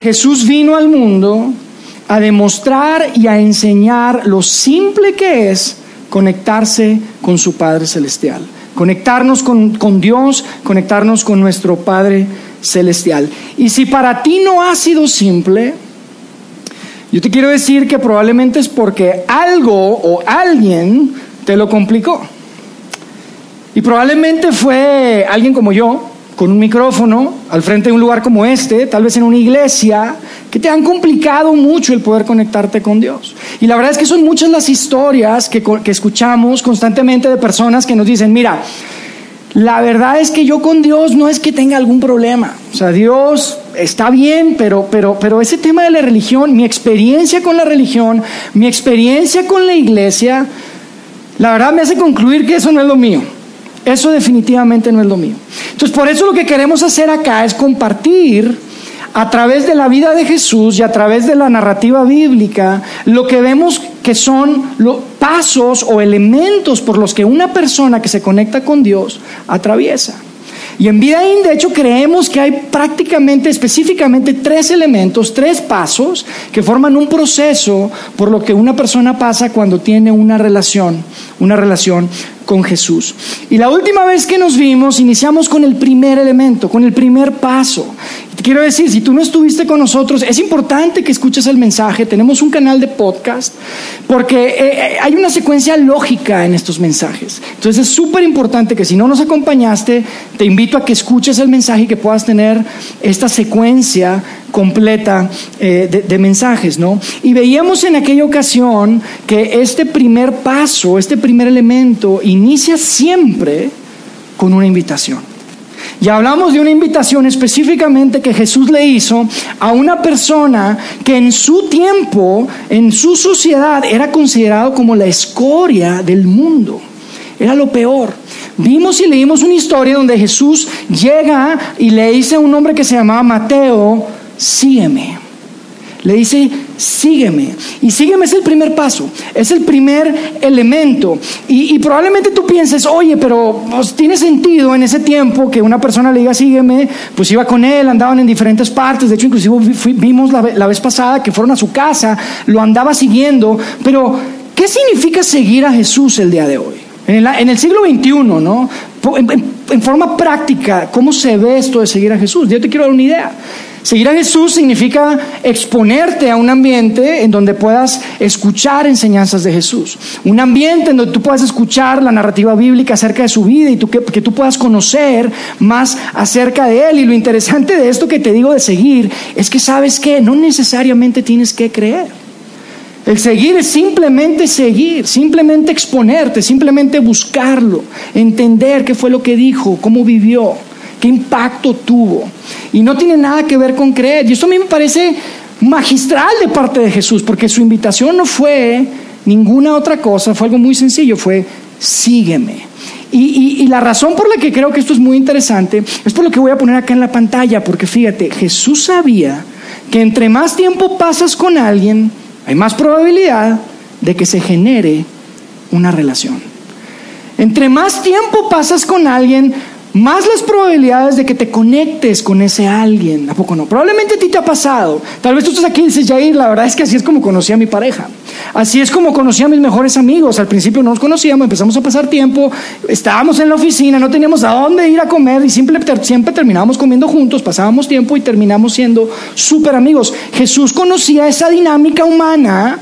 Jesús vino al mundo a demostrar y a enseñar lo simple que es conectarse con su Padre Celestial, conectarnos con, Dios, conectarnos con nuestro Padre Celestial. Y si para ti no ha sido simple, yo te quiero decir que probablemente es porque algo o alguien te lo complicó. Y probablemente fue alguien como yo, con un micrófono al frente de un lugar como este, tal vez en una iglesia, que te han complicado mucho el poder conectarte con Dios. Y la verdad es que son muchas las historias que, escuchamos constantemente de personas que nos dicen, mira, la verdad es que yo con Dios no es que tenga algún problema. O sea, Dios está bien, pero, pero, pero ese tema de la religión, mi experiencia con la religión, mi experiencia con la iglesia, la verdad me hace concluir que eso no es lo mío. Eso definitivamente no es lo mío. Entonces, por eso lo que queremos hacer acá es compartir a través de la vida de Jesús y a través de la narrativa bíblica lo que vemos que son los pasos o elementos por los que una persona que se conecta con Dios atraviesa. Y en Vidaín, de hecho, creemos que hay prácticamente, específicamente, tres elementos, tres pasos que forman un proceso por lo que una persona pasa cuando tiene una relación, una relación con Jesús. Y la última vez que nos vimos, iniciamos con el primer elemento, con el primer paso. Te quiero decir, si tú no estuviste con nosotros, es importante que escuches el mensaje. Tenemos un canal de podcast porque eh, eh, hay una secuencia lógica en estos mensajes. Entonces es súper importante que si no nos acompañaste, te invito a que escuches el mensaje y que puedas tener esta secuencia completa eh, de, mensajes, ¿no? Y veíamos en aquella ocasión que este primer paso, este primer elemento, inicia siempre con una invitación. Y hablamos de una invitación específicamente que Jesús le hizo a una persona que en su tiempo, en su sociedad, era considerado como la escoria del mundo. Era lo peor. Vimos y leímos una historia donde Jesús llega y le dice a un hombre que se llamaba Mateo, sígueme. Le dice, sígueme. Y sígueme es el primer paso, es el primer elemento. Y, probablemente tú pienses, oye, pero pues, tiene sentido en ese tiempo que una persona le diga, sígueme, pues iba con él, andaban en diferentes partes. De hecho, inclusive vimos la, vez pasada que fueron a su casa, lo andaba siguiendo. Pero, ¿qué significa seguir a Jesús el día de hoy? En el, siglo XXI, ¿no? En, en, forma práctica, ¿cómo se ve esto de seguir a Jesús? Yo te quiero dar una idea. Seguir a Jesús significa exponerte a un ambiente en donde puedas escuchar enseñanzas de Jesús. Un ambiente en donde tú puedas escuchar la narrativa bíblica acerca de su vida y que, que tú puedas conocer más acerca de Él. Y lo interesante de esto que te digo de seguir es que sabes que no necesariamente tienes que creer. El seguir es simplemente seguir, simplemente exponerte, simplemente buscarlo, entender qué fue lo que dijo, cómo vivió, qué impacto tuvo. Y no tiene nada que ver con creer. Y esto a mí me parece magistral de parte de Jesús, porque su invitación no fue ninguna otra cosa, fue algo muy sencillo, fue sígueme. Y, y, la razón por la que creo que esto es muy interesante es por lo que voy a poner acá en la pantalla, porque fíjate, Jesús sabía que entre más tiempo pasas con alguien, hay más probabilidad de que se genere una relación. Entre más tiempo pasas con alguien, más las probabilidades de que te conectes con ese alguien. ¿A poco no? Probablemente a ti te ha pasado. Tal vez tú estás aquí y dices, Jair, la verdad es que así es como conocí a mi pareja. Así es como conocí a mis mejores amigos. Al principio no nos conocíamos, empezamos a pasar tiempo, estábamos en la oficina, no teníamos a dónde ir a comer y siempre, siempre terminábamos comiendo juntos, pasábamos tiempo y terminamos siendo súper amigos. Jesús conocía esa dinámica humana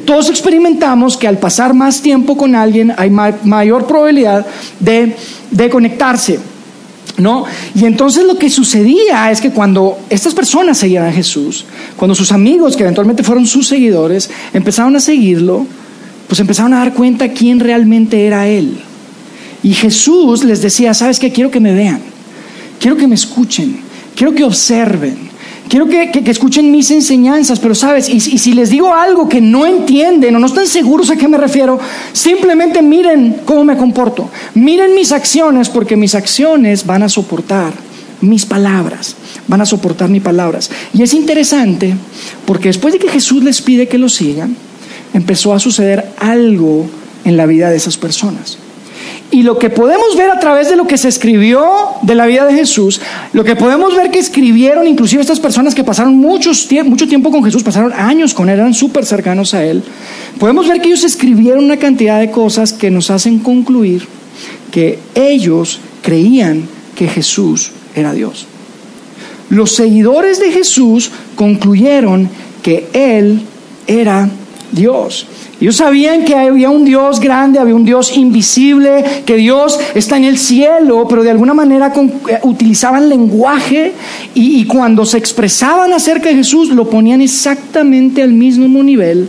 todos experimentamos que al pasar más tiempo con alguien hay mayor probabilidad de, de conectarse. ¿No? Y entonces lo que sucedía es que cuando estas personas seguían a Jesús, cuando sus amigos, que eventualmente fueron sus seguidores, empezaron a seguirlo, pues empezaron a dar cuenta quién realmente era Él. Y Jesús les decía, ¿sabes qué? Quiero que me vean, quiero que me escuchen, quiero que observen, Quiero que, escuchen mis enseñanzas, pero sabes, y, si les digo algo que no entienden o no están seguros a qué me refiero, simplemente miren cómo me comporto. Miren mis acciones porque mis acciones van a soportar mis palabras, van a soportar mis palabras. Y es interesante porque después de que Jesús les pide que lo sigan, empezó a suceder algo en la vida de esas personas. Y lo que podemos ver a través de lo que se escribió de la vida de Jesús, lo que podemos ver que escribieron inclusive estas personas que pasaron muchos, mucho tiempo con Jesús, pasaron años con él, eran súper cercanos a él, podemos ver que ellos escribieron una cantidad de cosas que nos hacen concluir que ellos creían que Jesús era Dios. Los seguidores de Jesús concluyeron que Él era Dios. Ellos sabían que había un Dios grande, había un Dios invisible, que Dios está en el cielo, pero de alguna manera eh, utilizaban lenguaje y, y cuando se expresaban acerca de Jesús lo ponían exactamente al mismo nivel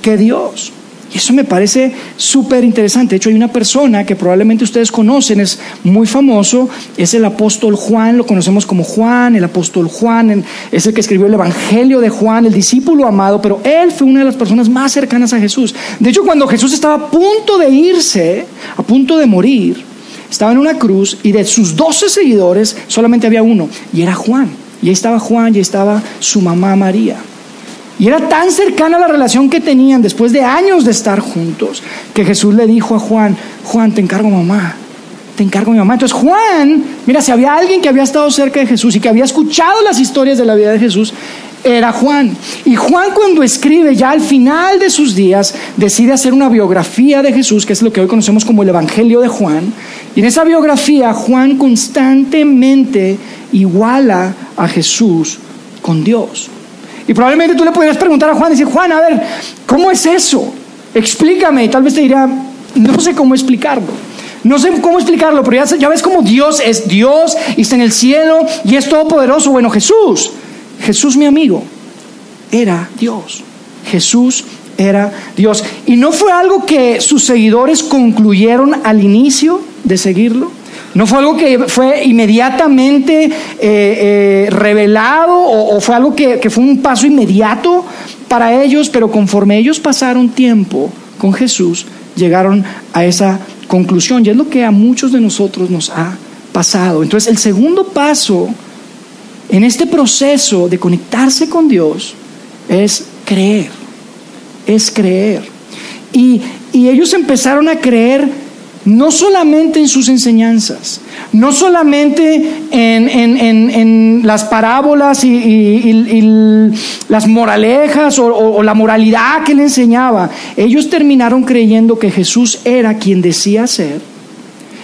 que Dios. Y eso me parece súper interesante. De hecho, hay una persona que probablemente ustedes conocen, es muy famoso, es el apóstol Juan, lo conocemos como Juan, el apóstol Juan, es el que escribió el Evangelio de Juan, el discípulo amado, pero él fue una de las personas más cercanas a Jesús. De hecho, cuando Jesús estaba a punto de irse, a punto de morir, estaba en una cruz y de sus doce seguidores solamente había uno, y era Juan. Y ahí estaba Juan y ahí estaba su mamá María. Y era tan cercana la relación que tenían después de años de estar juntos, que Jesús le dijo a Juan, Juan, te encargo mamá, te encargo mi mamá. Entonces Juan, mira, si había alguien que había estado cerca de Jesús y que había escuchado las historias de la vida de Jesús, era Juan. Y Juan cuando escribe ya al final de sus días, decide hacer una biografía de Jesús, que es lo que hoy conocemos como el Evangelio de Juan. Y en esa biografía Juan constantemente iguala a Jesús con Dios. Y probablemente tú le podrías preguntar a Juan, decir, Juan, a ver, ¿cómo es eso? Explícame. Y tal vez te dirá, no sé cómo explicarlo. No sé cómo explicarlo, pero ya, ya ves cómo Dios es Dios y está en el cielo y es todopoderoso. Bueno, Jesús, Jesús mi amigo, era Dios. Jesús era Dios. Y no fue algo que sus seguidores concluyeron al inicio de seguirlo. No fue algo que fue inmediatamente eh, eh, revelado o, fue algo que, que fue un paso inmediato para ellos, pero conforme ellos pasaron tiempo con Jesús, llegaron a esa conclusión. Y es lo que a muchos de nosotros nos ha pasado. Entonces, el segundo paso en este proceso de conectarse con Dios es creer. Es creer. Y, y ellos empezaron a creer no solamente en sus enseñanzas, no solamente en, las parábolas y, las moralejas o, la moralidad que él enseñaba, ellos terminaron creyendo que Jesús era quien decía ser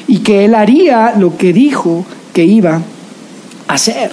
y que él haría lo que dijo que iba hacer.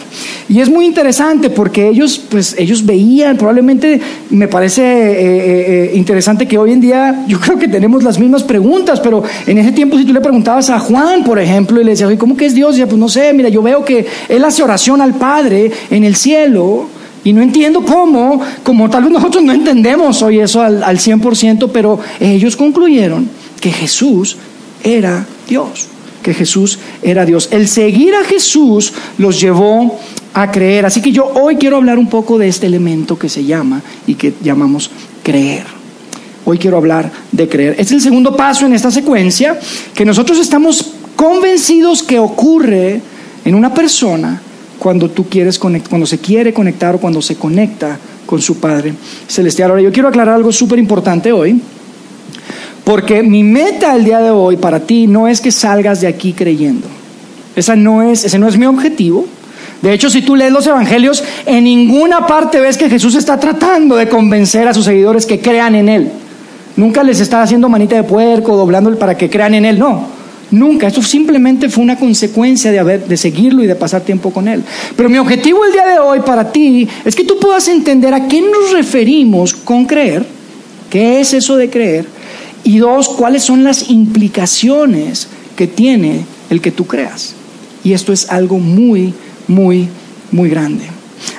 Y es muy interesante porque ellos, pues, ellos veían, probablemente me parece eh, eh, eh, interesante que hoy en día yo creo que tenemos las mismas preguntas, pero en ese tiempo si tú le preguntabas a Juan, por ejemplo, y le decías, ¿cómo que es Dios? Y pues no sé, mira, yo veo que él hace oración al Padre en el cielo. Y no entiendo cómo, como tal nosotros no entendemos hoy eso al, al 100%, pero ellos concluyeron que Jesús era Dios que Jesús era Dios. El seguir a Jesús los llevó a creer. Así que yo hoy quiero hablar un poco de este elemento que se llama y que llamamos creer. Hoy quiero hablar de creer. Es el segundo paso en esta secuencia que nosotros estamos convencidos que ocurre en una persona cuando tú quieres cuando se quiere conectar o cuando se conecta con su Padre celestial. Ahora yo quiero aclarar algo súper importante hoy. Porque mi meta el día de hoy para ti no es que salgas de aquí creyendo. Esa no es, ese no es mi objetivo. De hecho, si tú lees los evangelios, en ninguna parte ves que Jesús está tratando de convencer a sus seguidores que crean en Él. Nunca les está haciendo manita de puerco, doblando para que crean en Él. No, nunca. Esto simplemente fue una consecuencia de, haber, de seguirlo y de pasar tiempo con Él. Pero mi objetivo el día de hoy para ti es que tú puedas entender a qué nos referimos con creer, qué es eso de creer, y dos, cuáles son las implicaciones que tiene el que tú creas. Y esto es algo muy, muy, muy grande.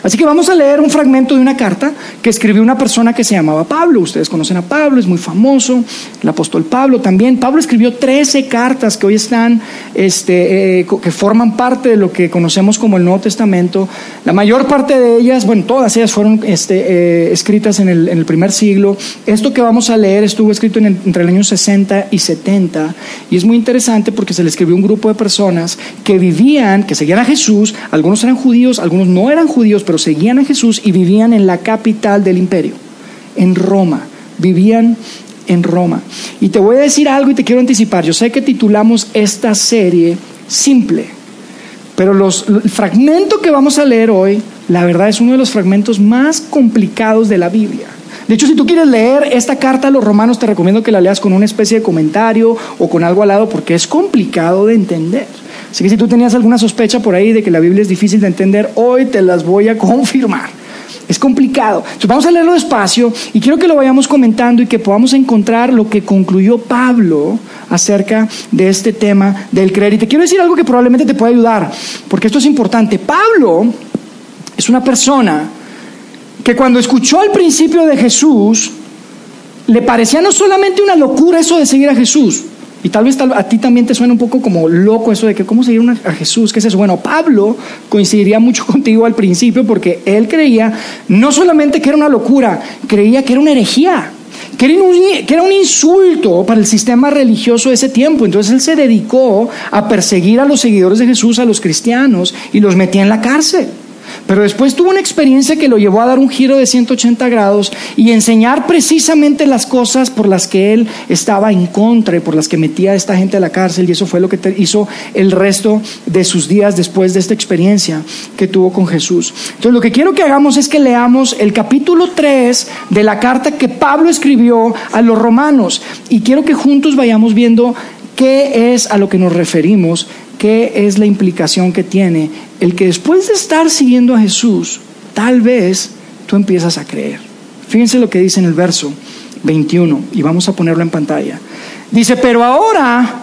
Así que vamos a leer un fragmento de una carta que escribió una persona que se llamaba Pablo. Ustedes conocen a Pablo, es muy famoso, el apóstol Pablo también. Pablo escribió 13 cartas que hoy están, este, eh, que forman parte de lo que conocemos como el Nuevo Testamento. La mayor parte de ellas, bueno, todas ellas fueron este, eh, escritas en el, primer siglo. Esto que vamos a leer estuvo escrito entre el año 60 y 70 y es muy interesante porque se le escribió a un grupo de personas que vivían, que seguían a Jesús, algunos eran judíos, algunos no eran judíos, pero seguían a Jesús y vivían en la capital del imperio, en Roma. Vivían en Roma. Y te voy a decir algo y te quiero anticipar. Yo sé que titulamos esta serie Simple, pero los, el fragmento que vamos a leer hoy, la verdad es uno de los fragmentos más complicados de la Biblia. De hecho, si tú quieres leer esta carta a los romanos, te recomiendo que la leas con una especie de comentario o con algo al lado porque es complicado de entender. Así que si tú tenías alguna sospecha por ahí de que la Biblia es difícil de entender, hoy te las voy a confirmar. Es complicado. Entonces vamos a leerlo despacio y quiero que lo vayamos comentando y que podamos encontrar lo que concluyó Pablo acerca de este tema del creer. Y te quiero decir algo que probablemente te pueda ayudar, porque esto es importante. Pablo es una persona que cuando escuchó el principio de Jesús, le parecía no solamente una locura eso de seguir a Jesús, y tal vez a ti también te suena un poco como loco eso de que cómo seguir a Jesús, ¿qué es eso? Bueno, Pablo coincidiría mucho contigo al principio porque él creía no solamente que era una locura, creía que era una herejía, que era un, que era un insulto para el sistema religioso de ese tiempo. Entonces él se dedicó a perseguir a los seguidores de Jesús, a los cristianos, y los metía en la cárcel. Pero después tuvo una experiencia que lo llevó a dar un giro de 180 grados y enseñar precisamente las cosas por las que él estaba en contra y por las que metía a esta gente a la cárcel. Y eso fue lo que hizo el resto de sus días después de esta experiencia que tuvo con Jesús. Entonces lo que quiero que hagamos es que leamos el capítulo 3 de la carta que Pablo escribió a los romanos. Y quiero que juntos vayamos viendo qué es a lo que nos referimos ¿Qué es la implicación que tiene el que después de estar siguiendo a Jesús, tal vez tú empiezas a creer? Fíjense lo que dice en el verso 21 y vamos a ponerlo en pantalla. Dice, pero ahora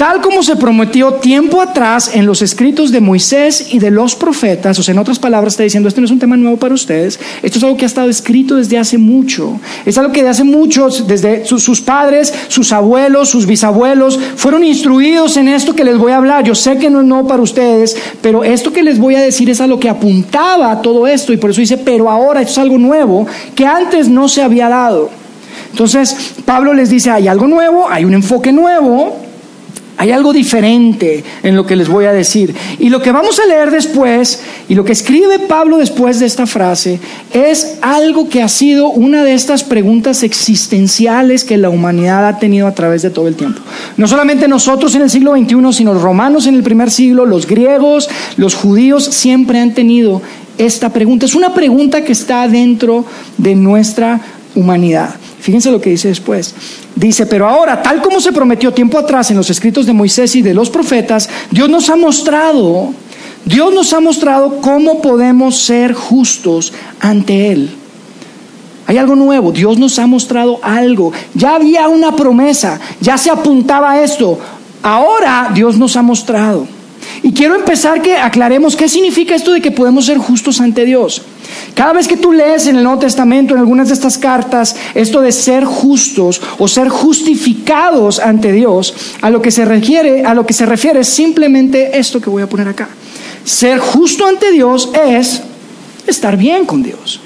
tal como se prometió tiempo atrás en los escritos de Moisés y de los profetas, o sea, en otras palabras está diciendo, este no es un tema nuevo para ustedes, esto es algo que ha estado escrito desde hace mucho, es algo que de hace mucho, desde sus, padres, sus abuelos, sus bisabuelos, fueron instruidos en esto que les voy a hablar. Yo sé que no es nuevo para ustedes, pero esto que les voy a decir es a lo que apuntaba a todo esto, y por eso dice, pero ahora esto es algo nuevo que antes no se había dado. Entonces, Pablo les dice, hay algo nuevo, hay un enfoque nuevo, hay algo diferente en lo que les voy a decir. Y lo que vamos a leer después, y lo que escribe Pablo después de esta frase, es algo que ha sido una de estas preguntas existenciales que la humanidad ha tenido a través de todo el tiempo. No solamente nosotros en el siglo XXI, sino los romanos en el primer siglo, los griegos, los judíos, siempre han tenido esta pregunta. Es una pregunta que está dentro de nuestra humanidad. Fíjense lo que dice después. Dice, pero ahora, tal como se prometió tiempo atrás en los escritos de Moisés y de los profetas, Dios nos ha mostrado, Dios nos ha mostrado cómo podemos ser justos ante Él. Hay algo nuevo, Dios nos ha mostrado algo. Ya había una promesa, ya se apuntaba a esto. Ahora Dios nos ha mostrado. Y quiero empezar que aclaremos qué significa esto de que podemos ser justos ante Dios. Cada vez que tú lees en el Nuevo Testamento, en algunas de estas cartas, esto de ser justos o ser justificados ante Dios, a lo que se refiere, a lo que se refiere es simplemente esto que voy a poner acá. Ser justo ante Dios es estar bien con Dios.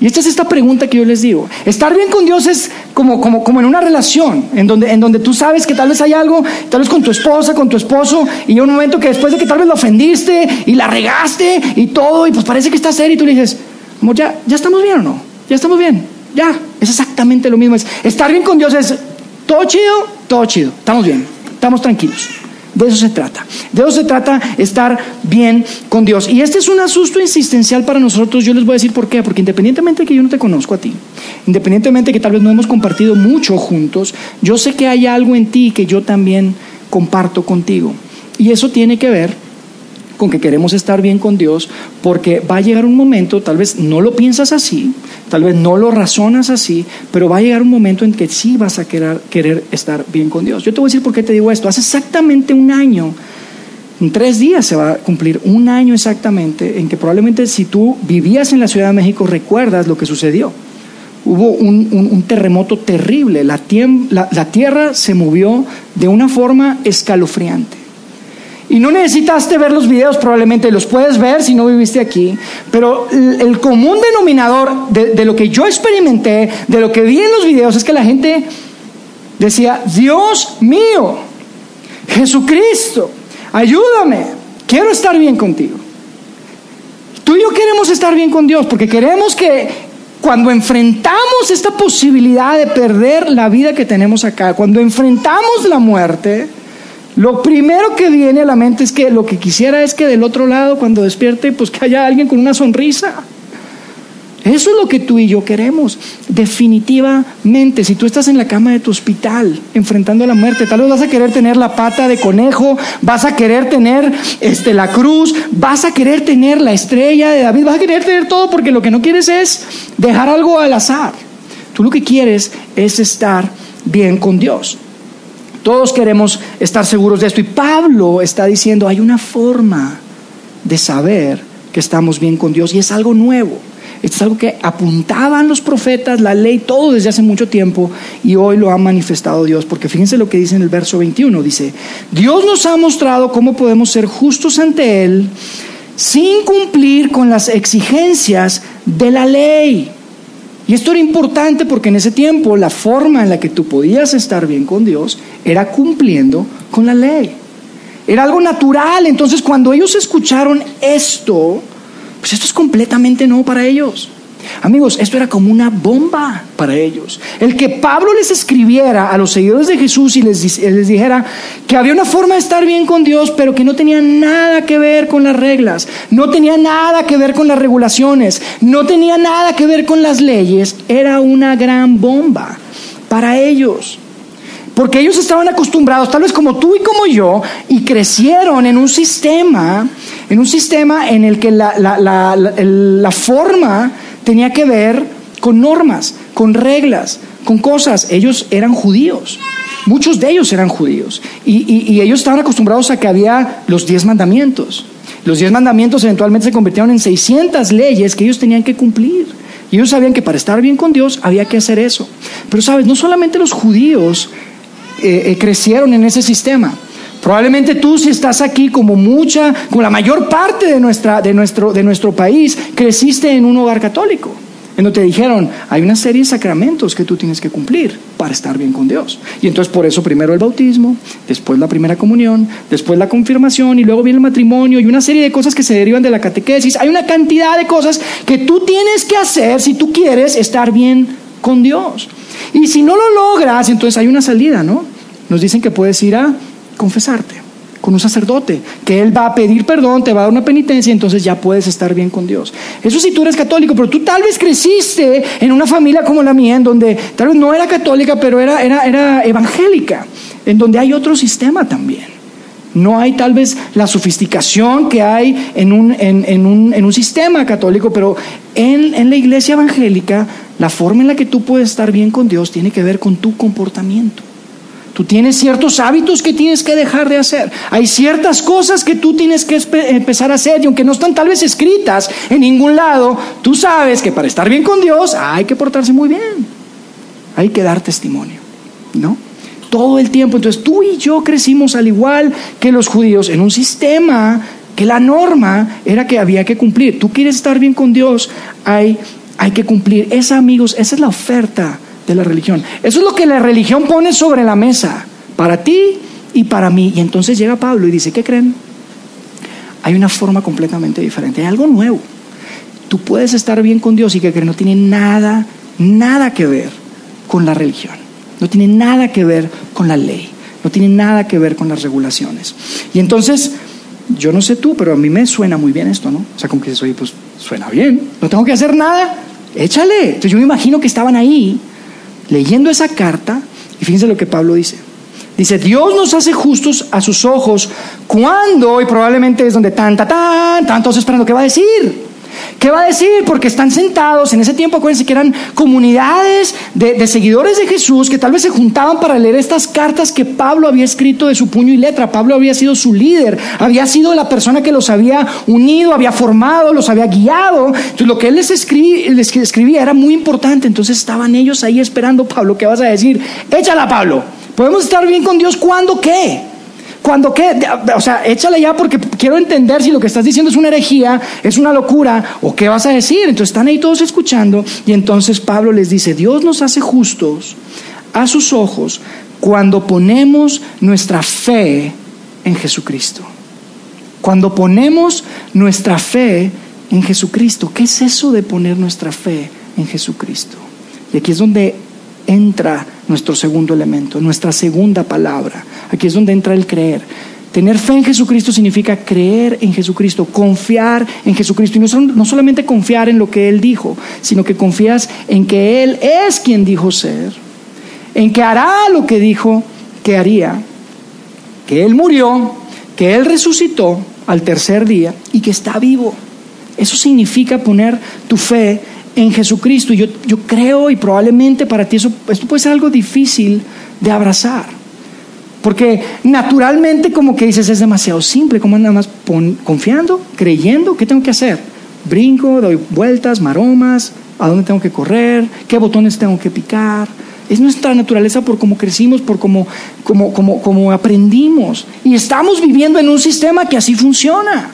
Y esta es esta pregunta que yo les digo. Estar bien con Dios es como, como, como en una relación, en donde, en donde tú sabes que tal vez hay algo, tal vez con tu esposa, con tu esposo, y hay un momento que después de que tal vez lo ofendiste y la regaste y todo, y pues parece que está serio, y tú le dices, amor, ya, ya estamos bien o no, ya estamos bien, ya, es exactamente lo mismo. Es, estar bien con Dios es todo chido, todo chido, estamos bien, estamos tranquilos. De eso se trata. De eso se trata estar bien con Dios. Y este es un asusto insistencial para nosotros. Yo les voy a decir por qué. Porque independientemente de que yo no te conozco a ti, independientemente de que tal vez no hemos compartido mucho juntos, yo sé que hay algo en ti que yo también comparto contigo. Y eso tiene que ver con que queremos estar bien con Dios, porque va a llegar un momento, tal vez no lo piensas así, tal vez no lo razonas así, pero va a llegar un momento en que sí vas a querer, querer estar bien con Dios. Yo te voy a decir por qué te digo esto. Hace exactamente un año, en tres días se va a cumplir un año exactamente, en que probablemente si tú vivías en la Ciudad de México recuerdas lo que sucedió. Hubo un, terremoto terrible, la, la tierra se movió de una forma escalofriante. Y no necesitaste ver los videos, probablemente los puedes ver si no viviste aquí, pero el, común denominador de, de, lo que yo experimenté, de lo que vi en los videos, es que la gente decía, Dios mío, Jesucristo, ayúdame, quiero estar bien contigo. Tú y yo queremos estar bien con Dios porque queremos que cuando enfrentamos esta posibilidad de perder la vida que tenemos acá, cuando enfrentamos la muerte, lo primero que viene a la mente es que lo que quisiera es que del otro lado, cuando despierte, pues que haya alguien con una sonrisa. Eso es lo que tú y yo queremos. Definitivamente, si tú estás en la cama de tu hospital enfrentando la muerte, tal vez vas a querer tener la pata de conejo, vas a querer tener este, la cruz, vas a querer tener la estrella de David, vas a querer tener todo porque lo que no quieres es dejar algo al azar. Tú lo que quieres es estar bien con Dios. Todos queremos estar seguros de esto. Y Pablo está diciendo, hay una forma de saber que estamos bien con Dios y es algo nuevo. Esto es algo que apuntaban los profetas, la ley, todo desde hace mucho tiempo y hoy lo ha manifestado Dios. Porque fíjense lo que dice en el verso 21. Dice, Dios nos ha mostrado cómo podemos ser justos ante Él sin cumplir con las exigencias de la ley. Y esto era importante porque en ese tiempo la forma en la que tú podías estar bien con Dios era cumpliendo con la ley. Era algo natural. Entonces cuando ellos escucharon esto, pues esto es completamente nuevo para ellos. Amigos, esto era como una bomba para ellos. El que Pablo les escribiera a los seguidores de Jesús y les, dijera que había una forma de estar bien con Dios, pero que no tenía nada que ver con las reglas, no tenía nada que ver con las regulaciones, no tenía nada que ver con las leyes, era una gran bomba para ellos. Porque ellos estaban acostumbrados, tal vez como tú y como yo, y crecieron en un sistema, en un sistema en el que la, la, forma tenía que ver con normas, con reglas, con cosas. Ellos eran judíos. Muchos de ellos eran judíos. Y, ellos estaban acostumbrados a que había los diez mandamientos. Los diez mandamientos eventualmente se convirtieron en 600 leyes que ellos tenían que cumplir. Y ellos sabían que para estar bien con Dios había que hacer eso. Pero sabes, no solamente los judíos eh, eh, crecieron en ese sistema. Probablemente tú si estás aquí como mucha, como la mayor parte de, nuestra, de, nuestro, de nuestro país, creciste en un hogar católico, en donde te dijeron, hay una serie de sacramentos que tú tienes que cumplir para estar bien con Dios. Y entonces por eso primero el bautismo, después la primera comunión, después la confirmación y luego viene el matrimonio y una serie de cosas que se derivan de la catequesis. Hay una cantidad de cosas que tú tienes que hacer si tú quieres estar bien con Dios. Y si no lo logras, entonces hay una salida, ¿no? Nos dicen que puedes ir a confesarte con un sacerdote, que él va a pedir perdón, te va a dar una penitencia, entonces ya puedes estar bien con Dios. Eso si tú eres católico, pero tú tal vez creciste en una familia como la mía, en donde tal vez no era católica, pero era, era, era evangélica, en donde hay otro sistema también. No hay tal vez la sofisticación que hay en un, en, un, en un sistema católico, pero en, en, la iglesia evangélica, la forma en la que tú puedes estar bien con Dios tiene que ver con tu comportamiento. Tú tienes ciertos hábitos que tienes que dejar de hacer. Hay ciertas cosas que tú tienes que empezar a hacer y aunque no están tal vez escritas en ningún lado, tú sabes que para estar bien con Dios hay que portarse muy bien. Hay que dar testimonio, ¿no? todo el tiempo. Entonces tú y yo crecimos al igual que los judíos en un sistema que la norma era que había que cumplir. Tú quieres estar bien con Dios, hay, hay que cumplir. Esa, amigos, esa es la oferta de la religión. Eso es lo que la religión pone sobre la mesa, para ti y para mí. Y entonces llega Pablo y dice, ¿qué creen? Hay una forma completamente diferente, hay algo nuevo. Tú puedes estar bien con Dios y que no tiene nada, nada que ver con la religión. No tiene nada que ver con la ley, no tiene nada que ver con las regulaciones. Y entonces, yo no sé tú, pero a mí me suena muy bien esto, ¿no? O sea, como que dices, oye, pues suena bien, no tengo que hacer nada, échale. Entonces yo me imagino que estaban ahí leyendo esa carta y fíjense lo que Pablo dice. Dice, Dios nos hace justos a sus ojos cuando, y probablemente es donde tan, tan, tan, tantos esperando, ¿qué va a decir? ¿Qué va a decir? Porque están sentados, en ese tiempo acuérdense que eran comunidades de, seguidores de Jesús que tal vez se juntaban para leer estas cartas que Pablo había escrito de su puño y letra. Pablo había sido su líder, había sido la persona que los había unido, había formado, los había guiado. Entonces lo que él les, escribía era muy importante. Entonces estaban ellos ahí esperando, Pablo, ¿qué vas a decir? Échala, Pablo. ¿Podemos estar bien con Dios cuando qué? Cuando qué, o sea, échale ya porque quiero entender si lo que estás diciendo es una herejía, es una locura, o qué vas a decir. Entonces están ahí todos escuchando y entonces Pablo les dice, Dios nos hace justos a sus ojos cuando ponemos nuestra fe en Jesucristo. Cuando ponemos nuestra fe en Jesucristo. ¿Qué es eso de poner nuestra fe en Jesucristo. Y aquí es donde entra nuestro segundo elemento, nuestra segunda palabra. Aquí es donde entra el creer. Tener fe en Jesucristo significa creer en Jesucristo, confiar en Jesucristo. Y no, no, solamente confiar en lo que Él dijo, sino que confías en que Él es quien dijo ser, en que hará lo que dijo que haría, que Él murió, que Él resucitó al tercer día y que está vivo. Eso significa poner tu fe en Jesucristo. Yo, yo creo y probablemente para ti eso, esto puede ser algo difícil de abrazar. Porque naturalmente como que dices es demasiado simple, como nada más confiando, creyendo, ¿qué tengo que hacer? Brinco, doy vueltas, maromas, a dónde tengo que correr, qué botones tengo que picar. Es nuestra naturaleza por cómo crecimos, por cómo, como, como, como aprendimos. Y estamos viviendo en un sistema que así funciona.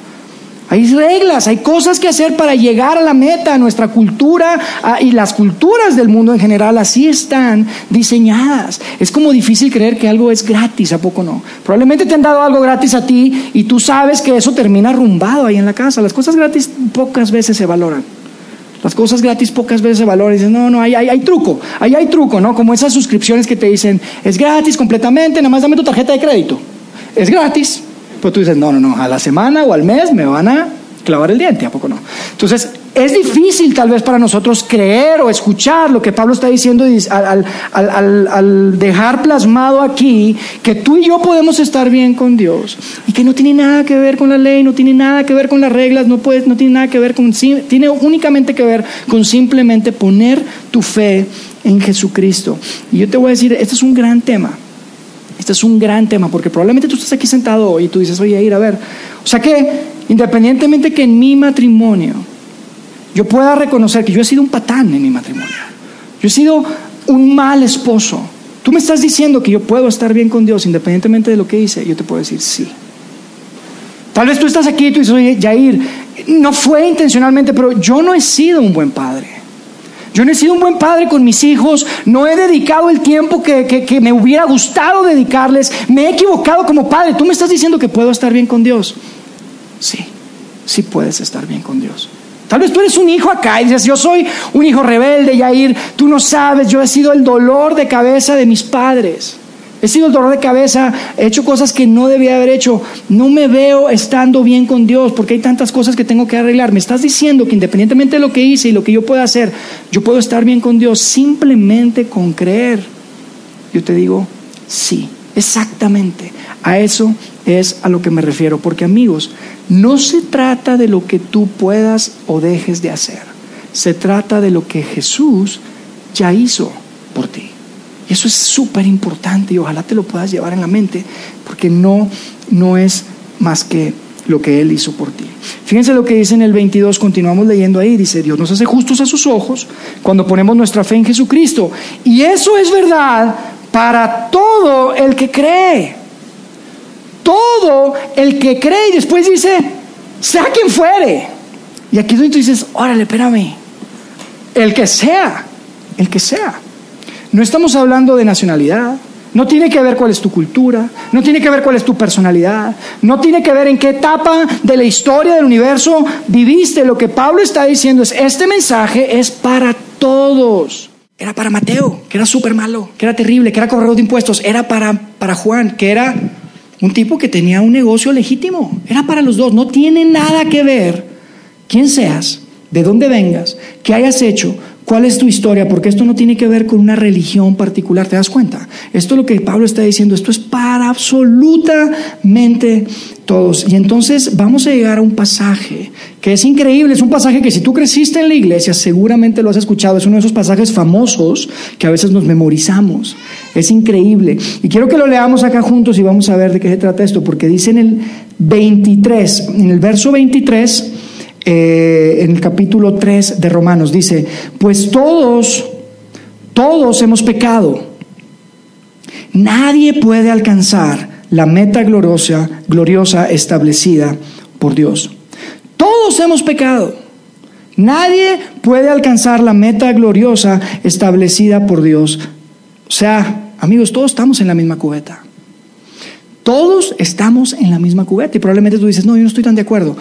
Hay reglas, hay cosas que hacer para llegar a la meta. Nuestra cultura y las culturas del mundo en general así están diseñadas. Es como difícil creer que algo es gratis, ¿a poco no? Probablemente te han dado algo gratis a ti y tú sabes que eso termina arrumbado ahí en la casa. Las cosas gratis pocas veces se valoran. Las cosas gratis pocas veces se valoran. Dices, no, no, hay, hay, hay truco, ahí hay truco, ¿no? Como esas suscripciones que te dicen, es gratis completamente, nada más dame tu tarjeta de crédito. Es gratis, pues tú dices, no, no, no, a la semana o al mes me van a clavar el diente, ¿a poco no? Entonces, es difícil tal vez para nosotros creer o escuchar lo que Pablo está diciendo al, dejar plasmado aquí que tú y yo podemos estar bien con Dios y que no tiene nada que ver con la ley, no tiene nada que ver con las reglas, no, puede, no tiene nada que ver con, tiene únicamente que ver con simplemente poner tu fe en Jesucristo. Y yo te voy a decir, este es un gran tema. Este es un gran tema, porque probablemente tú estás aquí sentado hoy y tú dices, oye, ir a ver. O sea que, independientemente que en mi matrimonio yo pueda reconocer que yo he sido un patán en mi matrimonio, yo he sido un mal esposo, tú me estás diciendo que yo puedo estar bien con Dios independientemente de lo que hice, yo te puedo decir sí. Tal vez tú estás aquí y tú dices, oye, Jair, no fue intencionalmente, pero yo no he sido un buen padre. Yo no he sido un buen padre con mis hijos, no he dedicado el tiempo que, me hubiera gustado dedicarles, me he equivocado como padre. Tú me estás diciendo que puedo estar bien con Dios. Sí, sí puedes estar bien con Dios. Tal vez tú eres un hijo acá y dices, yo soy un hijo rebelde, Yair, tú no sabes, yo he sido el dolor de cabeza de mis padres. He sido el dolor de cabeza, he hecho cosas que no debía haber hecho. No me veo estando bien con Dios porque hay tantas cosas que tengo que arreglar. Me estás diciendo que independientemente de lo que hice y lo que yo pueda hacer, yo puedo estar bien con Dios simplemente con creer. Yo te digo, sí, exactamente. A eso es a lo que me refiero. Porque amigos, no se trata de lo que tú puedas o dejes de hacer. Se trata de lo que Jesús ya hizo por ti. Eso es súper importante y ojalá te lo puedas llevar en la mente, porque no, no es más que lo que Él hizo por ti. Fíjense lo que dice en el 22, continuamos leyendo ahí, dice, Dios nos hace justos a sus ojos cuando ponemos nuestra fe en Jesucristo. Y eso es verdad para todo el que cree. Todo el que cree y después dice, sea quien fuere. Y aquí tú dices, órale, espérame, el que sea, el que sea. No estamos hablando de nacionalidad, no tiene que ver cuál es tu cultura, no tiene que ver cuál es tu personalidad, no tiene que ver en qué etapa de la historia del universo viviste. Lo que Pablo está diciendo es, este mensaje es para todos. Era para Mateo, que era súper malo, que era terrible, que era corredor de impuestos. Era para, para Juan, que era un tipo que tenía un negocio legítimo. Era para los dos. No tiene nada que ver quién seas, de dónde vengas, qué hayas hecho, ¿Cuál es tu historia? Porque esto no tiene que ver con una religión particular, ¿te das cuenta? Esto es lo que Pablo está diciendo, esto es para absolutamente todos. Y entonces vamos a llegar a un pasaje que es increíble, es un pasaje que si tú creciste en la iglesia seguramente lo has escuchado, es uno de esos pasajes famosos que a veces nos memorizamos. Es increíble. Y quiero que lo leamos acá juntos y vamos a ver de qué se trata esto, porque dice en el 23, en el verso 23, eh, en el capítulo 3 de Romanos. Dice, pues todos, todos hemos pecado. Nadie puede alcanzar la meta gloriosa, gloriosa establecida por Dios. Todos hemos pecado. Nadie puede alcanzar la meta gloriosa establecida por Dios. O sea, amigos, todos estamos en la misma cubeta. Todos estamos en la misma cubeta. Y probablemente tú dices, no, yo no estoy tan de acuerdo.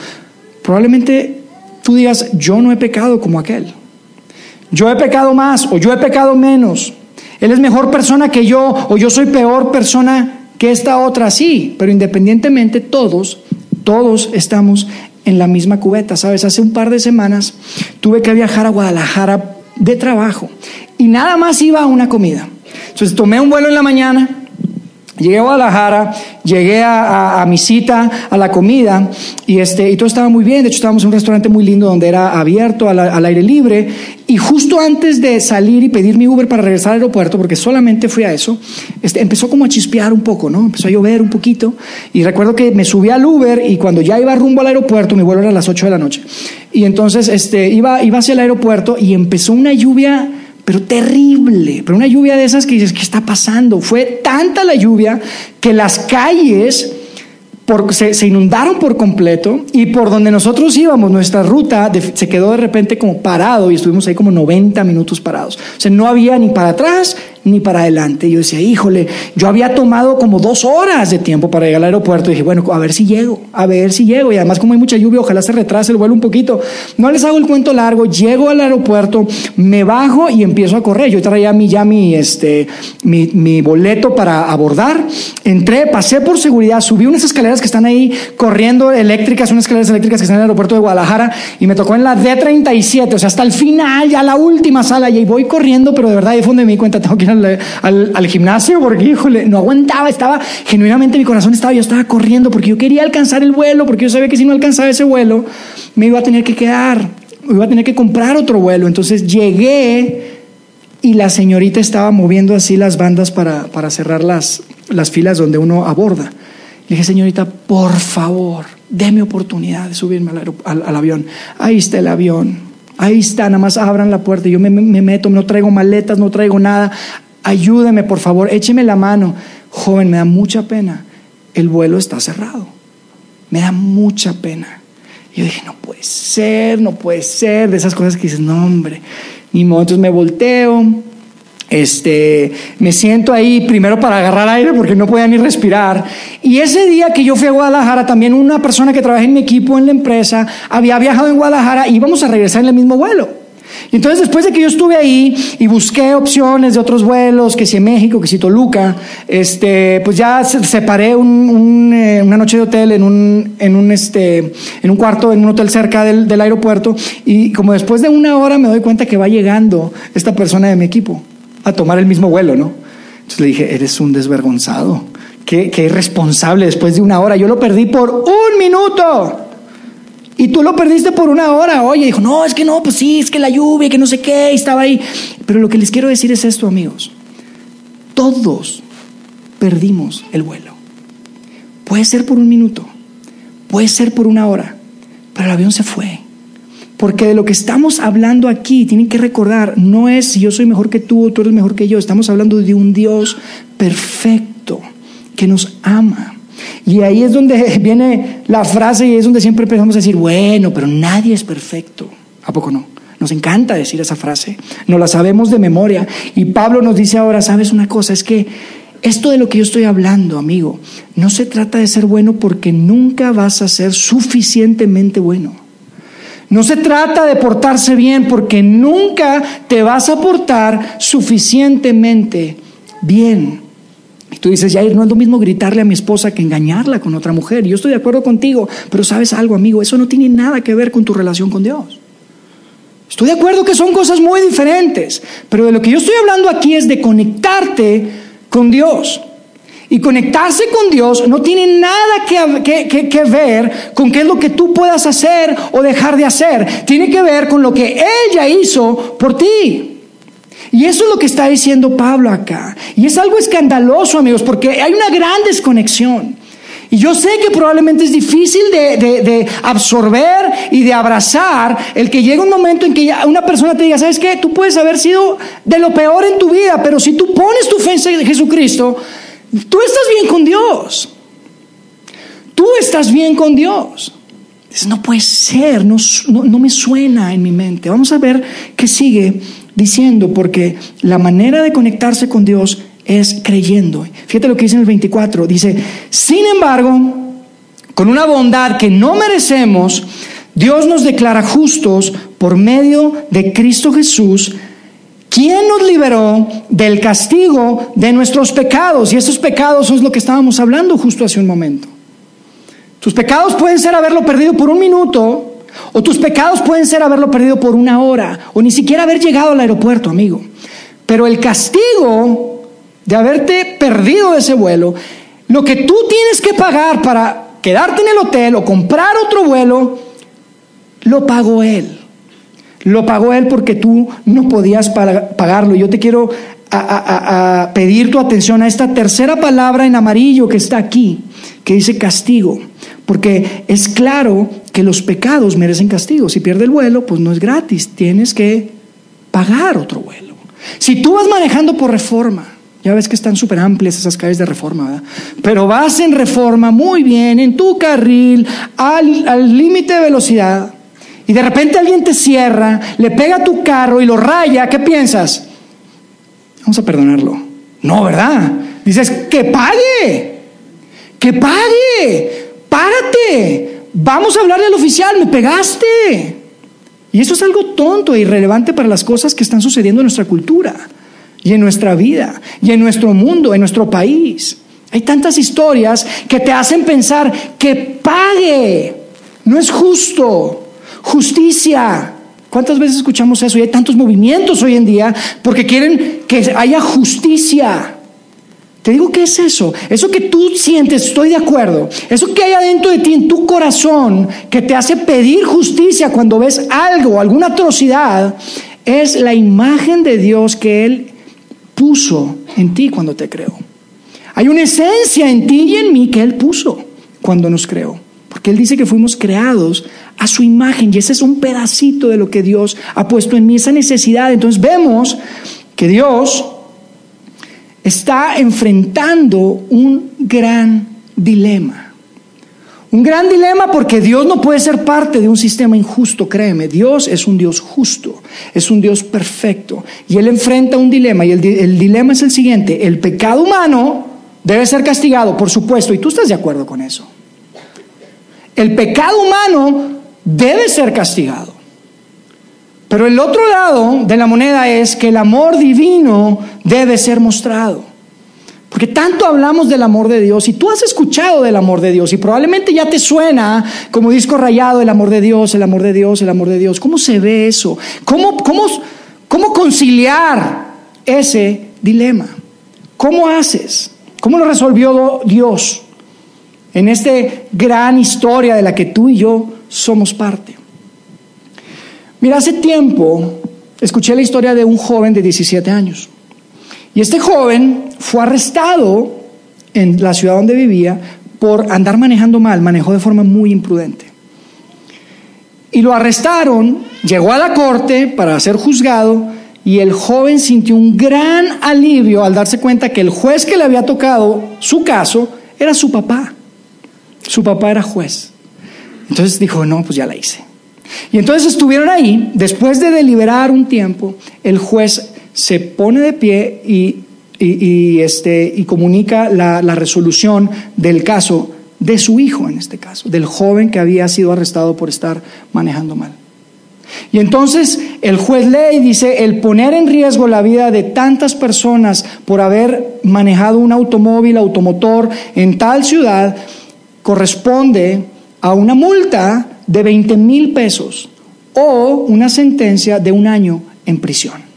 Probablemente tú digas, yo no he pecado como aquel. yo he pecado más o yo he pecado menos. Él es mejor persona que yo o yo soy peor persona que esta otra, sí, pero independientemente todos, todos estamos en la misma cubeta, ¿sabes? Hace un par de semanas tuve que viajar a Guadalajara de trabajo y nada más iba a una comida. Entonces tomé un vuelo en la mañana, llegué a Guadalajara, llegué a, mi cita, a la comida, y, este, y todo estaba muy bien. De hecho, estábamos en un restaurante muy lindo donde era abierto al, aire libre. Y justo antes de salir y pedir mi Uber para regresar al aeropuerto, porque solamente fui a eso, este, empezó como a chispear un poco, ¿no? Empezó a llover un poquito. Y recuerdo que me subí al Uber y cuando ya iba rumbo al aeropuerto, mi vuelo era a las 8 de la noche. Y entonces este, iba, iba hacia el aeropuerto y empezó una lluvia pero terrible, pero una lluvia de esas que dices, ¿qué está pasando? Fue tanta la lluvia que las calles se, inundaron por completo y por donde nosotros íbamos, nuestra ruta se quedó de repente como parado y estuvimos ahí como 90 minutos parados. O sea, no había ni para atrás ni para adelante. Yo decía, híjole, yo había tomado como dos horas de tiempo para llegar al aeropuerto. Dije, bueno, a ver si llego, a ver si llego. Y además, como hay mucha lluvia, ojalá se retrase el vuelo un poquito. No les hago el cuento largo, llego al aeropuerto, me bajo y empiezo a correr. Yo traía mi, ya mi, este, mi, mi boleto para abordar. Entré, pasé por seguridad, subí unas escaleras que están ahí corriendo eléctricas, unas escaleras eléctricas que están en el aeropuerto de Guadalajara. Y me tocó en la D37, o sea, hasta el final, ya la última sala. Y voy corriendo, pero de verdad, ahí fue donde me cuenta, tengo que ir al, gimnasio porque, híjole, no aguantaba, estaba, genuinamente mi corazón estaba, yo estaba corriendo porque yo quería alcanzar el vuelo, porque yo sabía que si no alcanzaba ese vuelo, me iba a tener que quedar, iba a tener que comprar otro vuelo. Entonces llegué y la señorita estaba moviendo así las bandas para, para cerrar las, las filas donde uno aborda. Le dije, señorita, por favor, déme oportunidad de subirme al, al avión. Ahí está el avión. Ahí está, nada más abran la puerta. Yo me, me, meto, no traigo maletas, no traigo nada ayúdeme por favor, écheme la mano. Joven, me da mucha pena, el vuelo está cerrado. Me da mucha pena. yo dije, no puede ser, no puede ser, de esas cosas que dices, no hombre, ni modo. Entonces me volteo, este, me siento ahí primero para agarrar aire porque no podía ni respirar. Y ese día que yo fui a Guadalajara, también una persona que trabaja en mi equipo en la empresa había viajado en Guadalajara y íbamos a regresar en el mismo vuelo. Y entonces después de que yo estuve ahí y busqué opciones de otros vuelos, que si en México, que si Toluca, este, pues ya separé un, eh, una noche de hotel en un, en un, este, en un cuarto, en un hotel cerca del, del aeropuerto. Y como después de una hora me doy cuenta que va llegando esta persona de mi equipo a tomar el mismo vuelo, ¿no? Entonces le dije, eres un desvergonzado. Qué, qué irresponsable después de una hora. Yo lo perdí por un minuto. Y tú lo perdiste por una hora. Oye, dijo, no, es que no, pues sí, es que la lluvia, que no sé qué, estaba ahí. Pero lo que les quiero decir es esto, amigos. Todos perdimos el vuelo. Puede ser por un minuto, puede ser por una hora, pero el avión se fue. Porque de lo que estamos hablando aquí, tienen que recordar, no es yo soy mejor que tú o tú eres mejor que yo, estamos hablando de un Dios perfecto que nos ama y ahí es donde viene la frase y es donde siempre empezamos a decir, bueno, pero nadie es perfecto. ¿A poco no? Nos encanta decir esa frase, no la sabemos de memoria. Y Pablo nos dice ahora, ¿sabes una cosa? Es que esto de lo que yo estoy hablando, amigo, no se trata de ser bueno porque nunca vas a ser suficientemente bueno. No se trata de portarse bien porque nunca te vas a portar suficientemente bien. Y tú dices, Jair, no es lo mismo gritarle a mi esposa que engañarla con otra mujer. Yo estoy de acuerdo contigo, pero sabes algo, amigo, eso no tiene nada que ver con tu relación con Dios. Estoy de acuerdo que son cosas muy diferentes, pero de lo que yo estoy hablando aquí es de conectarte con Dios. Y conectarse con Dios no tiene nada que, ver con qué es lo que tú puedas hacer o dejar de hacer. Tiene que ver con lo que ella hizo por ti. Y eso es lo que está diciendo Pablo acá. Y es algo escandaloso, amigos, porque hay una gran desconexión. Y yo sé que probablemente es difícil de, absorber y de abrazar el que llegue un momento en que una persona te diga, ¿sabes qué? Tú puedes haber sido de lo peor en tu vida, pero si tú pones tu fe en Jesucristo, tú estás bien con Dios. Tú estás bien con Dios. No puede ser, no, no me suena en mi mente. Vamos a ver qué sigue diciendo, porque la manera de conectarse con Dios es creyendo. Fíjate lo que dice en el 24, dice, sin embargo, con una bondad que no merecemos, Dios nos declara justos por medio de Cristo Jesús, quien nos liberó del castigo de nuestros pecados. Y estos pecados son lo que estábamos hablando justo hace un momento. Tus pecados pueden ser haberlo perdido por un minuto, o tus pecados pueden ser haberlo perdido por una hora, o ni siquiera haber llegado al aeropuerto, amigo. Pero el castigo de haberte perdido ese vuelo, lo que tú tienes que pagar para quedarte en el hotel o comprar otro vuelo, lo pagó Él. Lo pagó Él porque tú no podías pagarlo. Yo te quiero a, pedir tu atención a esta tercera palabra en amarillo que está aquí, que dice castigo. Porque es claro que los pecados merecen castigo. Si pierde el vuelo, pues no es gratis. Tienes que pagar otro vuelo. Si tú vas manejando por reforma, ya ves que están súper amplias esas calles de reforma, ¿verdad? Pero vas en reforma muy bien, en tu carril, al límite de velocidad y de repente alguien te cierra, le pega tu carro y lo raya, ¿qué piensas? Vamos a perdonarlo. No, ¿verdad? Dices, que pague, que pague, párate, vamos a hablarle al oficial, me pegaste. Y eso es algo tonto e irrelevante para las cosas que están sucediendo en nuestra cultura y en nuestra vida y en nuestro mundo, en nuestro país. Hay tantas historias que te hacen pensar que pague. No es justo justicia. ¿Cuántas veces escuchamos eso? Y hay tantos movimientos hoy en día porque quieren que haya justicia. Te digo, ¿qué es eso? Eso que tú sientes, estoy de acuerdo. Eso que hay adentro de ti, en tu corazón, que te hace pedir justicia cuando ves algo, alguna atrocidad, es la imagen de Dios que Él puso en ti cuando te creó. Hay una esencia en ti y en mí que Él puso cuando nos creó. Porque Él dice que fuimos creados a su imagen y ese es un pedacito de lo que Dios ha puesto en mí, esa necesidad. Entonces vemos que Dios está enfrentando un gran dilema. Un gran dilema porque Dios no puede ser parte de un sistema injusto, créeme. Dios es un Dios justo, es un Dios perfecto. Y Él enfrenta un dilema y el, el, dilema es el siguiente. El pecado humano debe ser castigado, por supuesto, y tú estás de acuerdo con eso. El pecado humano debe ser castigado. Pero el otro lado de la moneda es que el amor divino debe ser mostrado. Porque tanto hablamos del amor de Dios y tú has escuchado del amor de Dios y probablemente ya te suena como disco rayado el amor de Dios, el amor de Dios, el amor de Dios. ¿Cómo se ve eso? ¿Cómo, cómo, cómo conciliar ese dilema? ¿Cómo haces? ¿Cómo lo resolvió Dios en esta gran historia de la que tú y yo somos parte. Mira, hace tiempo escuché la historia de un joven de 17 años. Y este joven fue arrestado en la ciudad donde vivía por andar manejando mal, manejó de forma muy imprudente. Y lo arrestaron, llegó a la corte para ser juzgado y el joven sintió un gran alivio al darse cuenta que el juez que le había tocado su caso era su papá. Su papá era juez. Entonces dijo, no, pues ya la hice. Y entonces estuvieron ahí, después de deliberar un tiempo, el juez se pone de pie y, este, y comunica la, la resolución del caso de su hijo, en este caso, del joven que había sido arrestado por estar manejando mal. Y entonces el juez lee y dice, el poner en riesgo la vida de tantas personas por haber manejado un automóvil, automotor en tal ciudad, corresponde a una multa de 20 mil pesos o una sentencia de un año en prisión.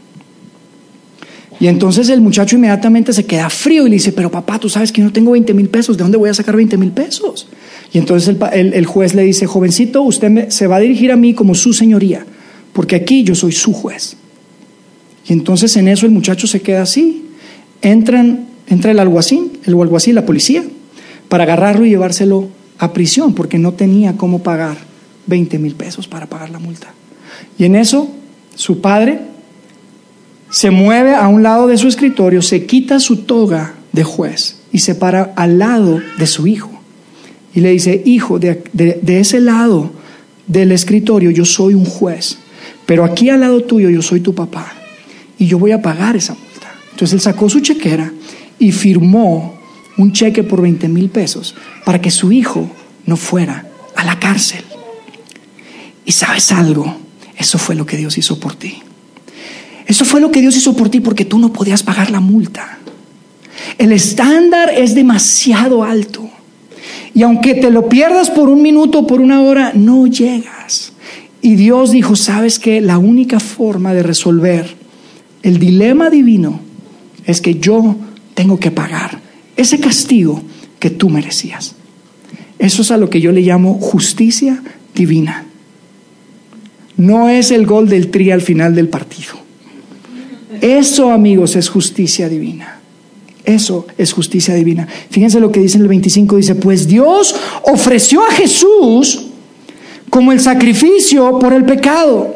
Y entonces el muchacho inmediatamente se queda frío y le dice, pero papá, tú sabes que yo no tengo 20 mil pesos, ¿de dónde voy a sacar 20 mil pesos? Y entonces el, juez le dice, jovencito, usted se va a dirigir a mí como su señoría, porque aquí yo soy su juez. Y entonces en eso el muchacho se queda así, entran, entra el alguacil, el alguacil, la policía, para agarrarlo y llevárselo a prisión porque no tenía cómo pagar 20 mil pesos para pagar la multa. Y en eso su padre se mueve a un lado de su escritorio, se quita su toga de juez y se para al lado de su hijo. Y le dice, hijo, de, ese lado del escritorio yo soy un juez, pero aquí al lado tuyo yo soy tu papá y yo voy a pagar esa multa. Entonces él sacó su chequera y firmó un cheque por 20 mil pesos para que su hijo no fuera a la cárcel. Y sabes algo, eso fue lo que Dios hizo por ti. Eso fue lo que Dios hizo por ti porque tú no podías pagar la multa. El estándar es demasiado alto. Y aunque te lo pierdas por un minuto o por una hora, no llegas. Y Dios dijo, sabes que la única forma de resolver el dilema divino es que yo tengo que pagar ese castigo que tú merecías. Eso es a lo que yo le llamo justicia divina. No es el gol del tri al final del partido. Eso, amigos, es justicia divina. Eso es justicia divina. Fíjense lo que dice en el 25, dice, pues Dios ofreció a Jesús como el sacrificio por el pecado.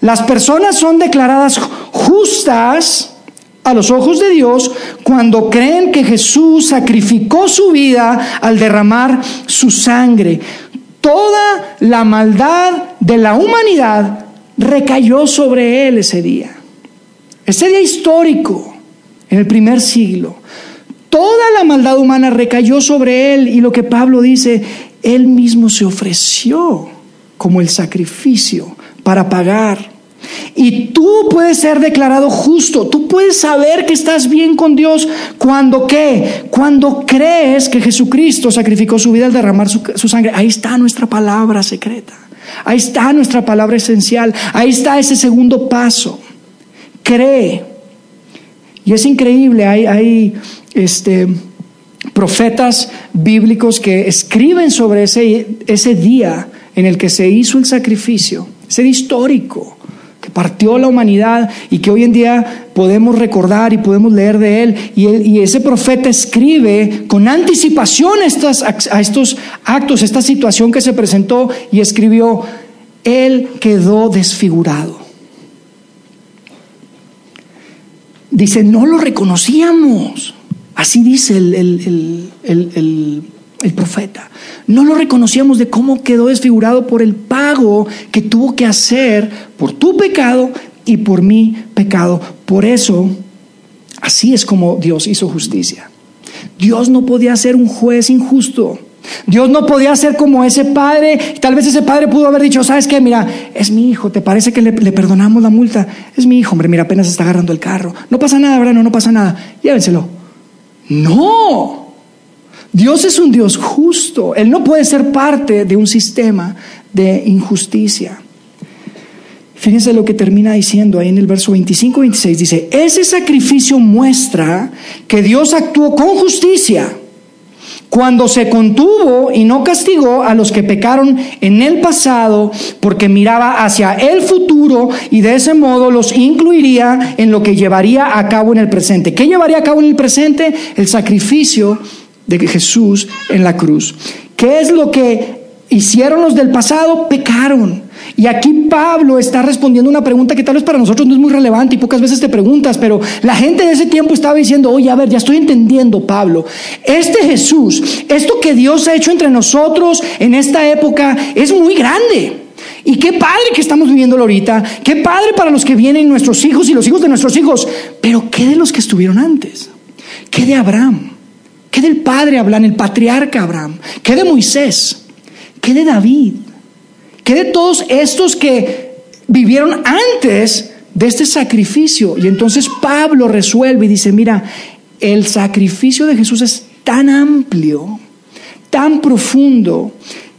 Las personas son declaradas justas a los ojos de Dios cuando creen que Jesús sacrificó su vida al derramar su sangre. Toda la maldad de la humanidad recayó sobre él ese día. Ese día histórico, en el primer siglo. Toda la maldad humana recayó sobre él y lo que Pablo dice, él mismo se ofreció como el sacrificio para pagar y tú puedes ser declarado justo, tú puedes saber que estás bien con Dios cuando qué, cuando crees que Jesucristo sacrificó su vida al derramar su, sangre. Ahí está nuestra palabra secreta, ahí está nuestra palabra esencial, ahí está ese segundo paso. Cree. Y es increíble, hay, hay este, profetas bíblicos que escriben sobre ese, ese día en el que se hizo el sacrificio, día histórico partió la humanidad y que hoy en día podemos recordar y podemos leer de él. Y, ese profeta escribe con anticipación a estos actos, esta situación que se presentó y escribió, él quedó desfigurado. Dice, no lo reconocíamos. Así dice el, el profeta. No lo reconocíamos de cómo quedó desfigurado por el pago que tuvo que hacer por tu pecado y por mi pecado. Por eso, así es como Dios hizo justicia. Dios no podía ser un juez injusto. Dios no podía ser como ese padre. Tal vez ese padre pudo haber dicho, ¿sabes qué? Mira, es mi hijo, ¿te parece que le, perdonamos la multa? Es mi hijo, hombre, mira, apenas está agarrando el carro. No pasa nada, ¿verdad? No, no pasa nada. Llévenselo. No. Dios es un Dios justo. Él no puede ser parte de un sistema de injusticia. Fíjense lo que termina diciendo ahí en el verso 25 26. Dice, ese sacrificio muestra que Dios actuó con justicia cuando se contuvo y no castigó a los que pecaron en el pasado, porque miraba hacia el futuro y de ese modo los incluiría en lo que llevaría a cabo en el presente. ¿Qué llevaría a cabo en el presente? El sacrificio de Jesús en la cruz. ¿Qué es lo que hicieron los del pasado? Pecaron. Y aquí Pablo está respondiendo una pregunta que tal vez para nosotros no es muy relevante y pocas veces te preguntas, pero la gente de ese tiempo estaba diciendo, oye, a ver, ya estoy entendiendo, Pablo, este Jesús, esto que Dios ha hecho entre nosotros en esta época es muy grande. Y qué padre que estamos viviéndolo ahorita, qué padre para los que vienen nuestros hijos y los hijos de nuestros hijos, pero ¿qué de los que estuvieron antes? ¿Qué de Abraham? ¿Qué del padre Abraham, el patriarca Abraham? ¿Qué de Moisés? ¿Qué de David? ¿Qué de todos estos que vivieron antes de este sacrificio? Y entonces Pablo resuelve y dice, mira, el sacrificio de Jesús es tan amplio, tan profundo,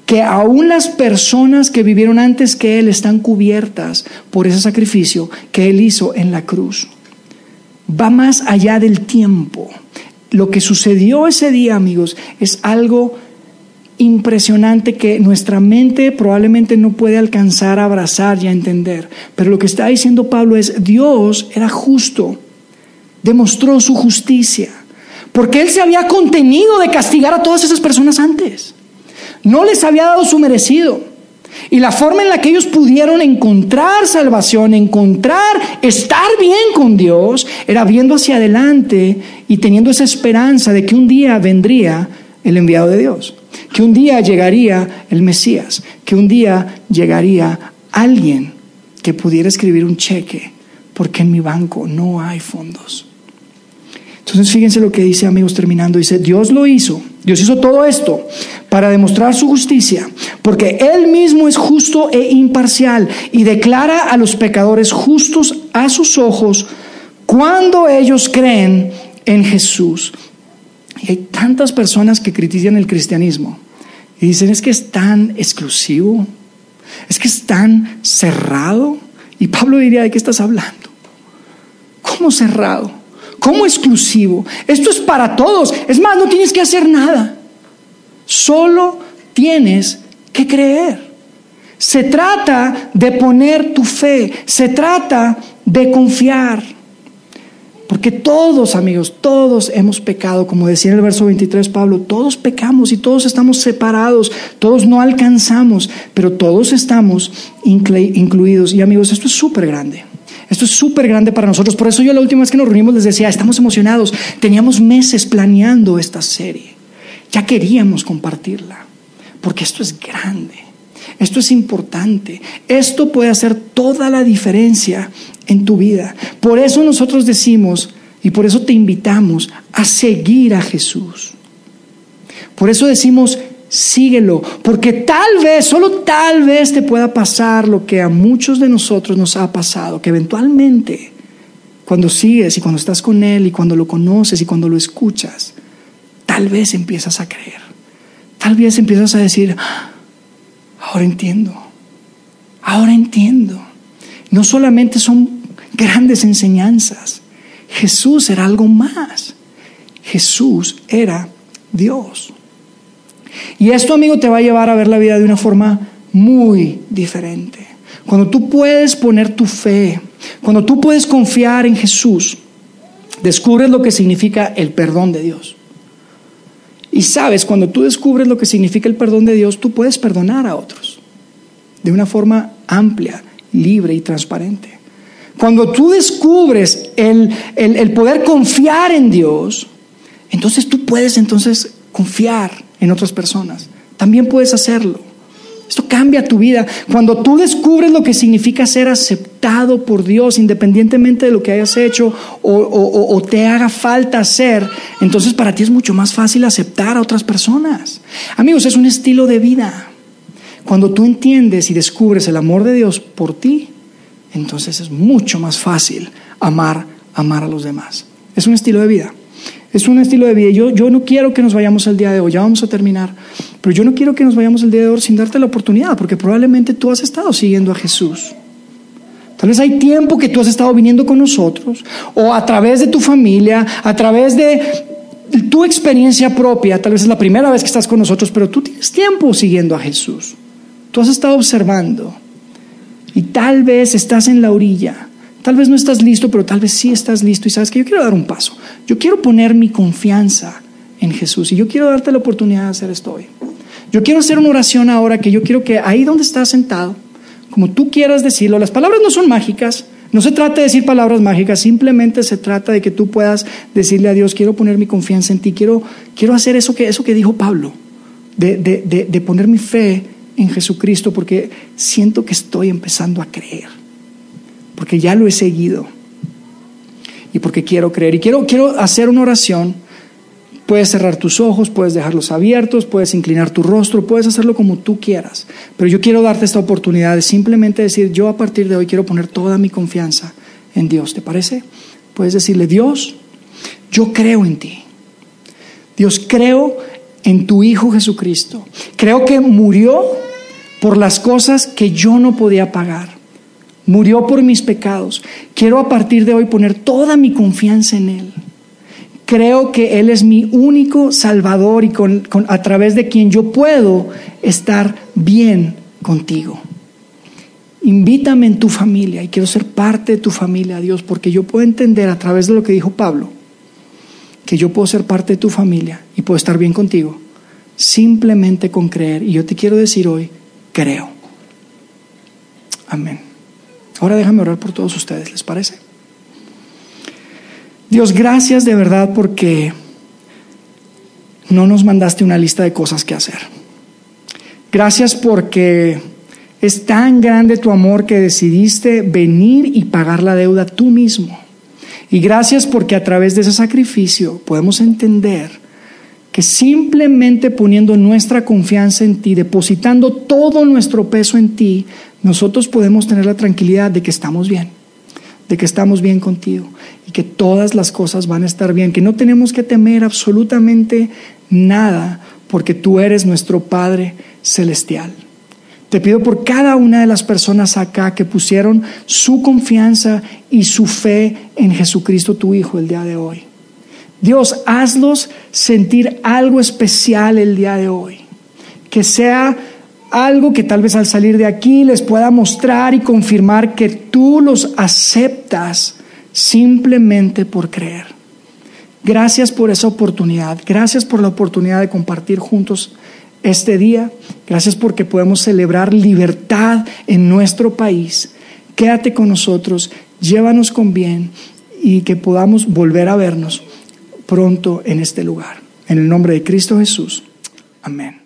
que aún las personas que vivieron antes que Él están cubiertas por ese sacrificio que Él hizo en la cruz. Va más allá del tiempo lo que sucedió ese día, amigos, es algo impresionante que nuestra mente probablemente no puede alcanzar a abrazar y a entender. Pero lo que está diciendo Pablo es, Dios era justo, demostró su justicia, porque Él se había contenido de castigar a todas esas personas antes. No les había dado su merecido. Y la forma en la que ellos pudieron encontrar salvación, encontrar estar bien con Dios, era viendo hacia adelante y teniendo esa esperanza de que un día vendría el enviado de Dios, que un día llegaría el Mesías, que un día llegaría alguien que pudiera escribir un cheque, porque en mi banco no hay fondos. Entonces fíjense lo que dice amigos terminando, dice, Dios lo hizo Dios hizo todo esto para demostrar su justicia, porque Él mismo es justo e imparcial y declara a los pecadores justos a sus ojos cuando ellos creen en Jesús. Y hay tantas personas que critican el cristianismo y dicen es que es tan exclusivo, es que es tan cerrado. Y Pablo diría, ¿de qué estás hablando? ¿Cómo cerrado? ¿Cómo exclusivo? Esto es para todos. Es más, no tienes que hacer nada. Solo tienes que creer. Se trata de poner tu fe, se trata de confiar. Porque todos, amigos, todos hemos pecado, como decía en el verso 23 Pablo, todos pecamos y todos estamos separados, todos no alcanzamos, pero todos estamos incluidos. Y amigos, esto es súper grande. Esto es súper grande para nosotros. Por eso yo la última vez que nos reunimos les decía, estamos emocionados. Teníamos meses planeando esta serie. Ya queríamos compartirla. Porque esto es grande. Esto es importante. Esto puede hacer toda la diferencia en tu vida. Por eso nosotros decimos y por eso te invitamos a seguir a Jesús. Por eso decimos, síguelo, porque tal vez, solo tal vez te pueda pasar lo que a muchos de nosotros nos ha pasado, que eventualmente, cuando sigues y cuando estás con Él y cuando lo conoces y cuando lo escuchas, tal vez empiezas a creer, tal vez empiezas a decir, ah, ahora entiendo, ahora entiendo. No solamente son grandes enseñanzas, Jesús era algo más. Jesús era Dios. Y esto, amigo, te va a llevar a ver la vida de una forma muy diferente. Cuando tú puedes poner tu fe, cuando tú puedes confiar en Jesús, descubres lo que significa el perdón de Dios. Y sabes, cuando tú descubres lo que significa el perdón de Dios, tú puedes perdonar a otros de una forma amplia libre y transparente. Cuando tú descubres el, poder confiar en Dios, entonces tú puedes entonces confiar en otras personas. También puedes hacerlo. Esto cambia tu vida. Cuando tú descubres lo que significa ser aceptado por Dios, independientemente de lo que hayas hecho o, te haga falta hacer, entonces para ti es mucho más fácil aceptar a otras personas. Amigos, es un estilo de vida. Cuando tú entiendes y descubres el amor de Dios por ti, entonces es mucho más fácil amar, amar a los demás. Es un estilo de vida. Es un estilo de vida. Yo, yo no quiero que nos vayamos el día de hoy, ya vamos a terminar, pero yo no quiero que nos vayamos el día de hoy sin darte la oportunidad, porque probablemente tú has estado siguiendo a Jesús. Tal vez hay tiempo que tú has estado viniendo con nosotros, o a través de tu familia, a través de tu experiencia propia, tal vez es la primera vez que estás con nosotros, pero tú tienes tiempo siguiendo a Jesús. Tú has estado observando y tal vez estás en la orilla. Tal vez no estás listo, pero tal vez sí estás listo y sabes que yo quiero dar un paso. Yo quiero poner mi confianza en Jesús y yo quiero darte la oportunidad de hacer esto hoy. Yo quiero hacer una oración ahora que yo quiero que ahí donde estás sentado, como tú quieras decirlo, las palabras no son mágicas, no se trata de decir palabras mágicas, simplemente se trata de que tú puedas decirle a Dios, quiero poner mi confianza en ti, quiero, quiero hacer eso que, eso que dijo Pablo, de, de, de poner mi fe en Jesucristo porque siento que estoy empezando a creer, porque ya lo he seguido y porque quiero creer. Y quiero, quiero hacer una oración. Puedes cerrar tus ojos, puedes dejarlos abiertos, puedes inclinar tu rostro, puedes hacerlo como tú quieras. Pero yo quiero darte esta oportunidad de simplemente decir, yo a partir de hoy quiero poner toda mi confianza en Dios. ¿Te parece? Puedes decirle, Dios, yo creo en ti. Dios, creo en tu Hijo Jesucristo. Creo que murió por las cosas que yo no podía pagar. Murió por mis pecados. Quiero a partir de hoy poner toda mi confianza en Él. Creo que Él es mi único Salvador y a través de quien yo puedo estar bien contigo. Invítame en tu familia y quiero ser parte de tu familia, Dios, porque yo puedo entender a través de lo que dijo Pablo, que yo puedo ser parte de tu familia y puedo estar bien contigo simplemente con creer. Y yo te quiero decir hoy, creo. Amén. Ahora déjame orar por todos ustedes, ¿les parece? Dios, gracias de verdad porque no nos mandaste una lista de cosas que hacer. Gracias porque es tan grande tu amor que decidiste venir y pagar la deuda tú mismo. Y gracias porque a través de ese sacrificio podemos entender que simplemente poniendo nuestra confianza en ti, depositando todo nuestro peso en ti, nosotros podemos tener la tranquilidad de que estamos bien, de que estamos bien contigo y que todas las cosas van a estar bien, que no tenemos que temer absolutamente nada porque tú eres nuestro Padre celestial. Te pido por cada una de las personas acá que pusieron su confianza y su fe en Jesucristo tu Hijo el día de hoy. Dios, hazlos sentir algo especial el día de hoy. Que sea algo que tal vez al salir de aquí les pueda mostrar y confirmar que tú los aceptas simplemente por creer. Gracias por esa oportunidad. Gracias por la oportunidad de compartir juntos este día. Gracias porque podemos celebrar libertad en nuestro país. Quédate con nosotros, llévanos con bien y que podamos volver a vernos pronto en este lugar. En el nombre de Cristo Jesús. Amén.